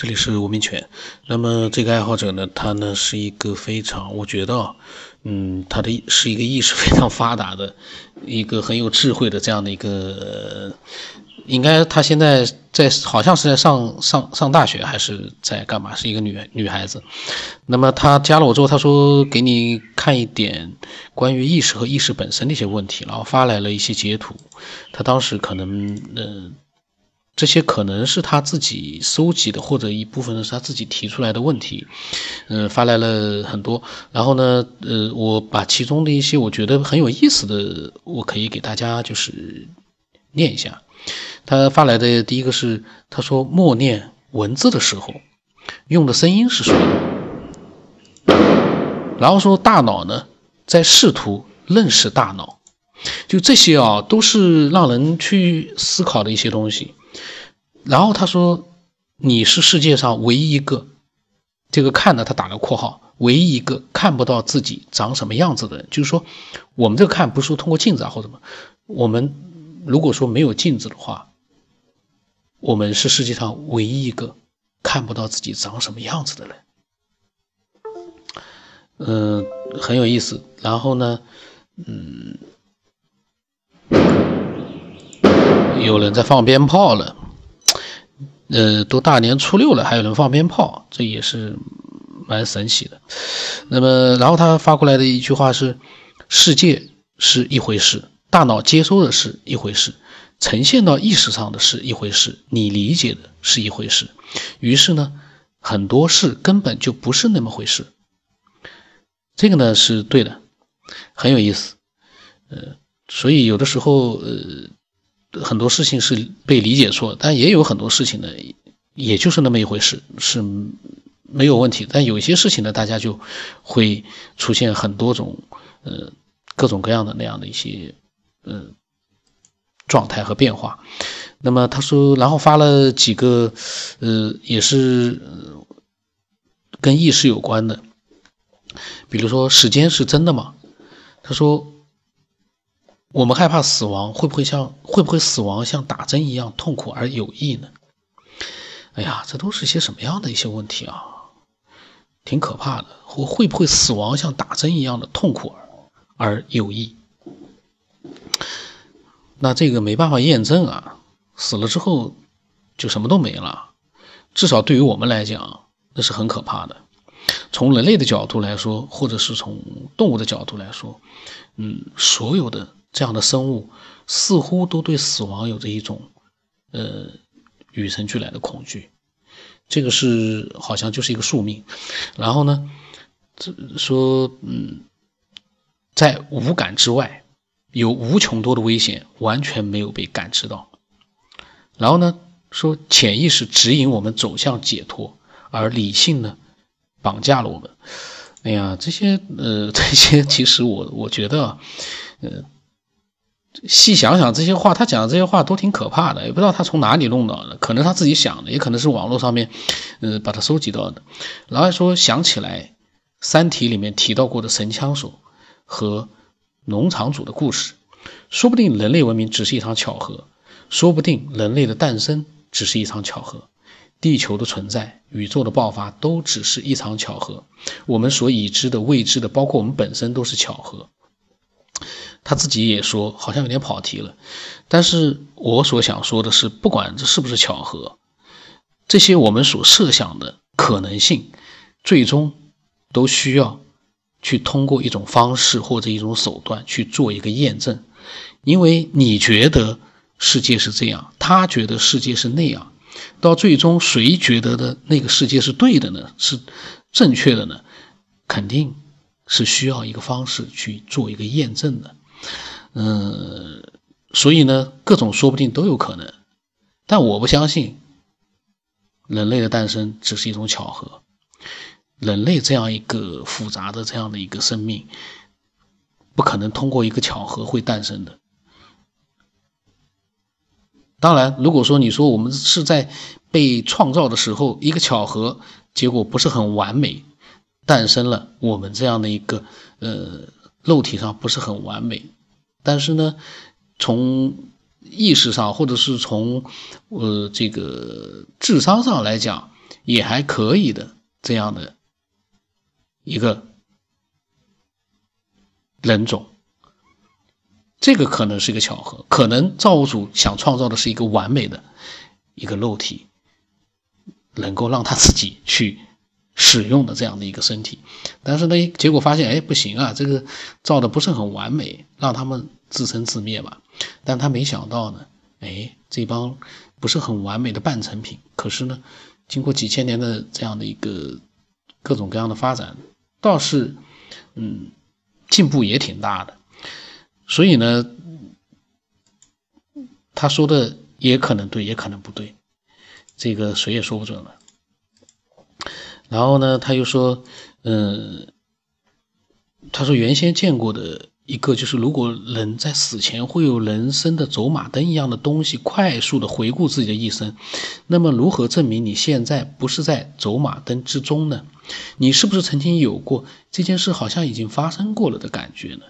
这里是无名犬。那么这个爱好者呢，他呢是一个非常，我觉得，嗯，他的是一个意识非常发达的，一个很有智慧的这样的一个，应该他现在在好像是在上上上大学还是在干嘛？是一个女女孩子。那么他加了我之后，他说给你看一点关于意识和意识本身的一些问题，然后发来了一些截图。他当时可能，嗯。这些可能是他自己收集的，或者一部分是他自己提出来的问题，嗯，发来了很多。然后呢，呃，我把其中的一些我觉得很有意思的，我可以给大家就是念一下。他发来的第一个是，他说默念文字的时候用的声音是谁？然后说大脑呢在试图认识大脑，就这些啊，都是让人去思考的一些东西。然后他说：“你是世界上唯一一个，这个看呢，他打了括号，唯一一个看不到自己长什么样子的人。就是说，我们这个看不是说通过镜子啊或者什么，我们如果说没有镜子的话，我们是世界上唯一一个看不到自己长什么样子的人。嗯，很有意思。然后呢，嗯，有人在放鞭炮了。”呃，都大年初六了，还有人放鞭炮，这也是蛮神奇的。那么，然后他发过来的一句话是：世界是一回事，大脑接收的是一回事，呈现到意识上的是一回事，你理解的是一回事。于是呢，很多事根本就不是那么回事。这个呢是对的，很有意思。呃，所以有的时候，呃。很多事情是被理解错，但也有很多事情呢，也就是那么一回事，是没有问题。但有些事情呢，大家就会出现很多种，呃，各种各样的那样的一些，呃，状态和变化。那么他说，然后发了几个，呃，也是跟意识有关的，比如说时间是真的吗？他说。我们害怕死亡，会不会像会不会死亡像打针一样痛苦而有益呢？哎呀，这都是些什么样的一些问题啊？挺可怕的。会会不会死亡像打针一样的痛苦而有益？那这个没办法验证啊。死了之后就什么都没了。至少对于我们来讲，那是很可怕的。从人类的角度来说，或者是从动物的角度来说，嗯，所有的。这样的生物似乎都对死亡有着一种，呃，与生俱来的恐惧。这个是好像就是一个宿命。然后呢，这说，嗯，在无感之外，有无穷多的危险完全没有被感知到。然后呢，说潜意识指引我们走向解脱，而理性呢，绑架了我们。哎呀，这些，呃，这些其实我我觉得，呃。细想想这些话，他讲的这些话都挺可怕的，也不知道他从哪里弄到的，可能他自己想的，也可能是网络上面，呃，把他收集到的。然后说想起来，《三体》里面提到过的神枪手和农场主的故事，说不定人类文明只是一场巧合，说不定人类的诞生只是一场巧合，地球的存在、宇宙的爆发都只是一场巧合，我们所已知的、未知的，包括我们本身都是巧合。他自己也说，好像有点跑题了。但是我所想说的是，不管这是不是巧合，这些我们所设想的可能性，最终都需要去通过一种方式或者一种手段去做一个验证。因为你觉得世界是这样，他觉得世界是那样，到最终谁觉得的那个世界是对的呢？是正确的呢？肯定是需要一个方式去做一个验证的。嗯，所以呢，各种说不定都有可能，但我不相信人类的诞生只是一种巧合。人类这样一个复杂的这样的一个生命，不可能通过一个巧合会诞生的。当然，如果说你说我们是在被创造的时候，一个巧合结果不是很完美，诞生了我们这样的一个呃。肉体上不是很完美，但是呢，从意识上或者是从呃这个智商上来讲，也还可以的这样的一个人种。这个可能是一个巧合，可能造物主想创造的是一个完美的一个肉体，能够让他自己去使用的这样的一个身体，但是呢，结果发现，哎，不行啊，这个造的不是很完美，让他们自生自灭吧。但他没想到呢，哎，这帮不是很完美的半成品，可是呢，经过几千年的这样的一个各种各样的发展，倒是，嗯，进步也挺大的。所以呢，他说的也可能对，也可能不对，这个谁也说不准了。然后呢，他又说，嗯，他说原先见过的一个就是，如果人在死前会有人生的走马灯一样的东西，快速的回顾自己的一生，那么如何证明你现在不是在走马灯之中呢？你是不是曾经有过这件事好像已经发生过了的感觉呢？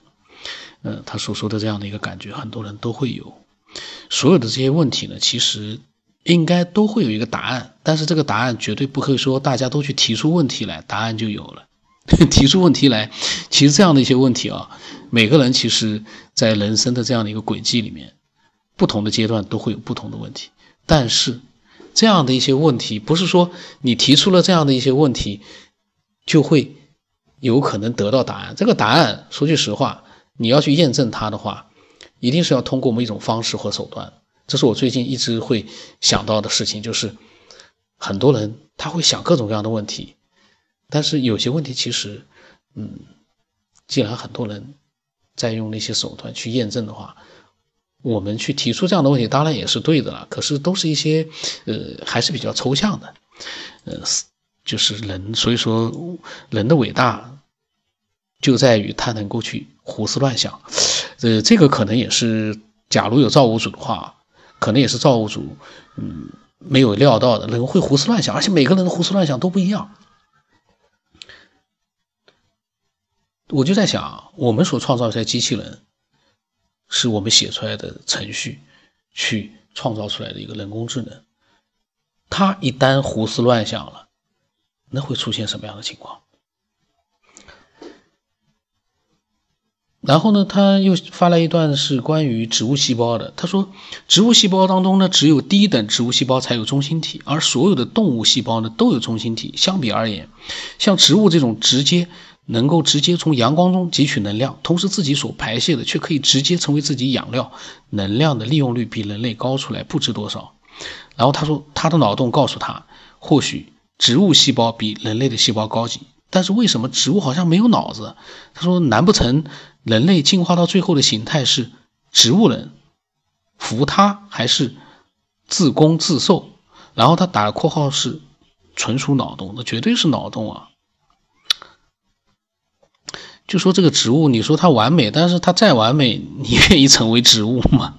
呃，他所说的这样的一个感觉，很多人都会有。所有的这些问题呢，其实应该都会有一个答案，但是这个答案绝对不会说大家都去提出问题来，答案就有了。提出问题来，其实这样的一些问题啊，每个人其实在人生的这样的一个轨迹里面，不同的阶段都会有不同的问题。但是这样的一些问题，不是说你提出了这样的一些问题，就会有可能得到答案。这个答案，说句实话。你要去验证它的话，一定是要通过某一种方式或手段。这是我最近一直会想到的事情，就是很多人他会想各种各样的问题，但是有些问题其实，嗯，既然很多人在用那些手段去验证的话，我们去提出这样的问题，当然也是对的了。可是都是一些呃，还是比较抽象的，呃，就是人，所以说人的伟大。就在于他能够去胡思乱想，呃，这个可能也是，假如有造物主的话，可能也是造物主，嗯，没有料到的，人会胡思乱想，而且每个人的胡思乱想都不一样。我就在想，我们所创造的这些机器人，是我们写出来的程序去创造出来的一个人工智能，它一旦胡思乱想了，那会出现什么样的情况？然后呢，他又发来一段是关于植物细胞的。他说，植物细胞当中呢，只有低等植物细胞才有中心体，而所有的动物细胞呢都有中心体。相比而言，像植物这种直接能够直接从阳光中汲取能量，同时自己所排泄的却可以直接成为自己养料，能量的利用率比人类高出来不知多少。然后他说，他的脑洞告诉他，或许植物细胞比人类的细胞高级。但是为什么植物好像没有脑子？他说：“难不成人类进化到最后的形态是植物人，服他还是自攻自受？”然后他打了括号是纯属脑洞，那绝对是脑洞啊！就说这个植物，你说它完美，但是它再完美，你愿意成为植物吗？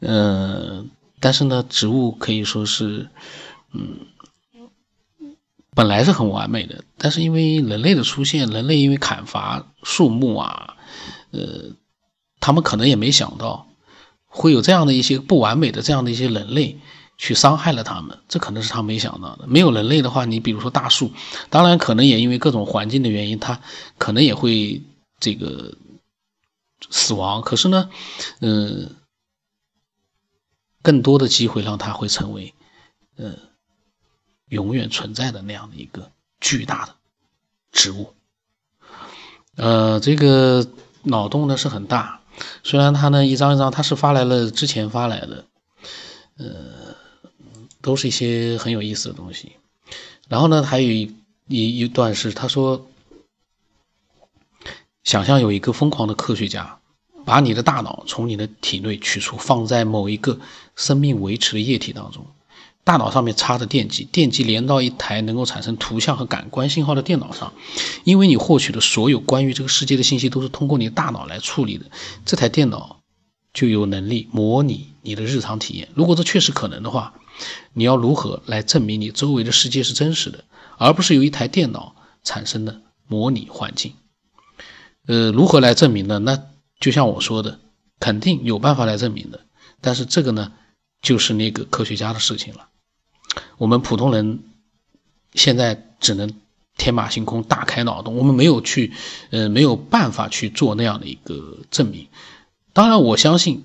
嗯，但是呢，植物可以说是，嗯。本来是很完美的，但是因为人类的出现，人类因为砍伐树木啊，呃，他们可能也没想到会有这样的一些不完美的这样的一些人类去伤害了他们，这可能是他没想到的。没有人类的话，你比如说大树，当然可能也因为各种环境的原因，它可能也会这个死亡。可是呢，嗯，更多的机会让它会成为，嗯。永远存在的那样的一个巨大的植物，呃，这个脑洞呢是很大，虽然他呢一张一张他是发来了之前发来的，呃，都是一些很有意思的东西。然后呢，还有一一一段是他说，想象有一个疯狂的科学家，把你的大脑从你的体内取出，放在某一个生命维持的液体当中。大脑上面插着电极，电极连到一台能够产生图像和感官信号的电脑上。因为你获取的所有关于这个世界的信息都是通过你大脑来处理的，这台电脑就有能力模拟你的日常体验。如果这确实可能的话，你要如何来证明你周围的世界是真实的，而不是由一台电脑产生的模拟环境？呃，如何来证明呢？那就像我说的，肯定有办法来证明的。但是这个呢，就是那个科学家的事情了。我们普通人现在只能天马行空、大开脑洞，我们没有去，呃，没有办法去做那样的一个证明。当然，我相信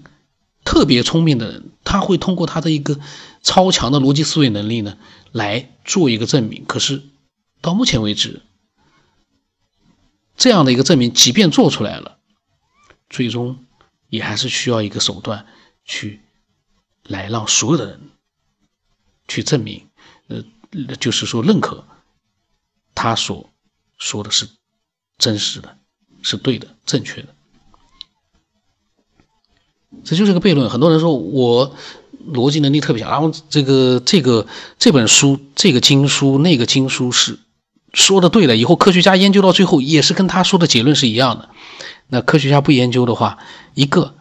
特别聪明的人，他会通过他的一个超强的逻辑思维能力呢，来做一个证明。可是到目前为止，这样的一个证明，即便做出来了，最终也还是需要一个手段去来让所有的人去证明，呃，就是说认可他所说的是真实的，是对的，正确的。这就是个悖论。很多人说我逻辑能力特别强，然后这个这个这本书、这个经书、那个经书是。说的对的，以后科学家研究到最后也是跟他说的结论是一样的。那科学家不研究的话，一个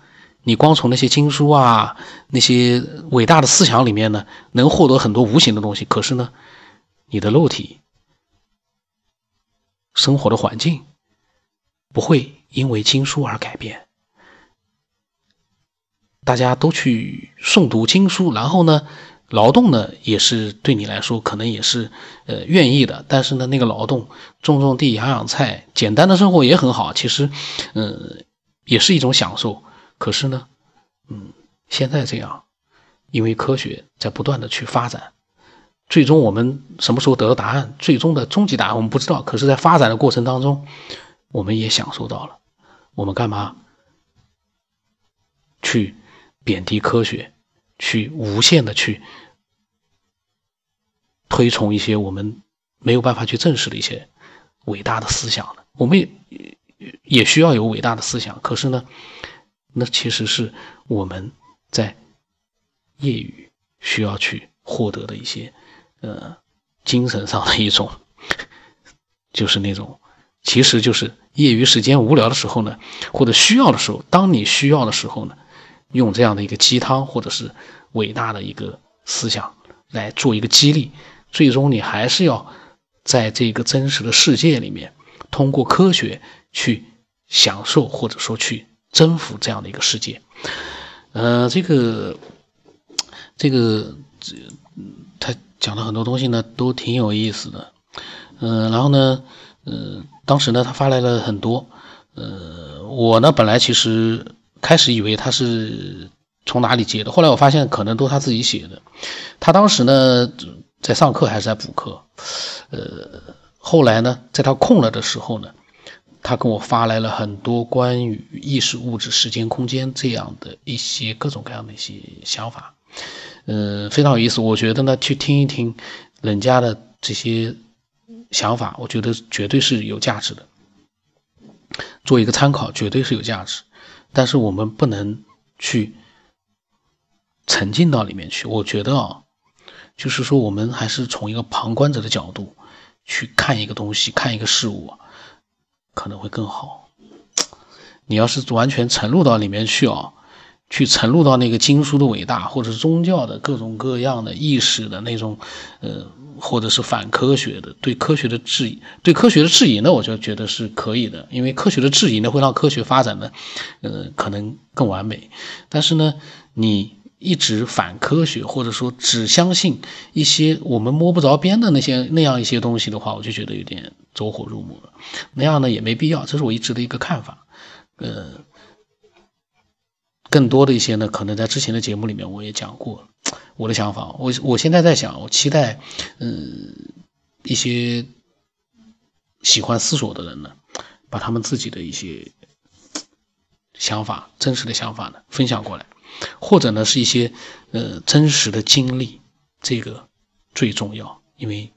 你光从那些经书啊、那些伟大的思想里面呢，能获得很多无形的东西。可是呢，你的肉体、生活的环境不会因为经书而改变。大家都去诵读经书，然后呢？劳动呢，也是对你来说可能也是，呃，愿意的。但是呢，那个劳动，种种地、养养菜，简单的生活也很好。其实，嗯，也是一种享受。可是呢，嗯，现在这样，因为科学在不断的去发展，最终我们什么时候得到答案？最终的终极答案我们不知道。可是，在发展的过程当中，我们也享受到了。我们干嘛去贬低科学？去无限的去推崇一些我们没有办法去证实的一些伟大的思想呢，我们也也需要有伟大的思想。可是呢，那其实是我们在业余需要去获得的一些呃精神上的一种，就是那种，其实就是业余时间无聊的时候呢，或者需要的时候，当你需要的时候呢。用这样的一个鸡汤，或者是伟大的一个思想来做一个激励，最终你还是要在这个真实的世界里面，通过科学去享受，或者说去征服这样的一个世界。呃，这个这个这他讲的很多东西呢，都挺有意思的。嗯，然后呢，呃，当时呢，他发来了很多。呃，我呢，本来其实。开始以为他是从哪里接的，后来我发现可能都他自己写的。他当时呢在上课还是在补课，呃，后来呢在他空了的时候呢，他跟我发来了很多关于意识、物质、时间、空间这样的一些各种各样的一些想法，呃，非常有意思。我觉得呢去听一听人家的这些想法，我觉得绝对是有价值的，做一个参考，绝对是有价值。但是我们不能去沉浸到里面去。我觉得啊，就是说我们还是从一个旁观者的角度去看一个东西、看一个事物啊，可能会更好。你要是完全沉入到里面去啊。去沉入到那个经书的伟大，或者宗教的各种各样的意识的那种，呃，或者是反科学的对科学的质疑，对科学的质疑呢，我就觉得是可以的，因为科学的质疑呢会让科学发展的，呃，可能更完美。但是呢，你一直反科学，或者说只相信一些我们摸不着边的那些那样一些东西的话，我就觉得有点走火入魔了。那样呢也没必要，这是我一直的一个看法，呃。更多的一些呢，可能在之前的节目里面我也讲过我的想法。我我现在在想，我期待，嗯，一些喜欢思索的人呢，把他们自己的一些想法、真实的想法呢分享过来，或者呢是一些呃真实的经历，这个最重要，因为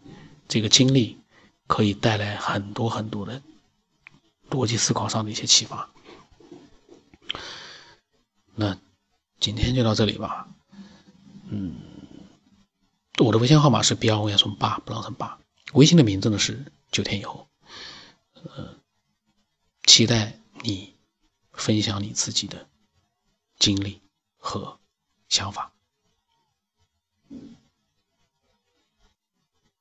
这个经历可以带来很多很多的逻辑思考上的一些启发。那今天就到这里吧。嗯，我的微信号码是 B 二五幺从八不让成八，微信的名字呢是九天以后。呃，期待你分享你自己的经历和想法。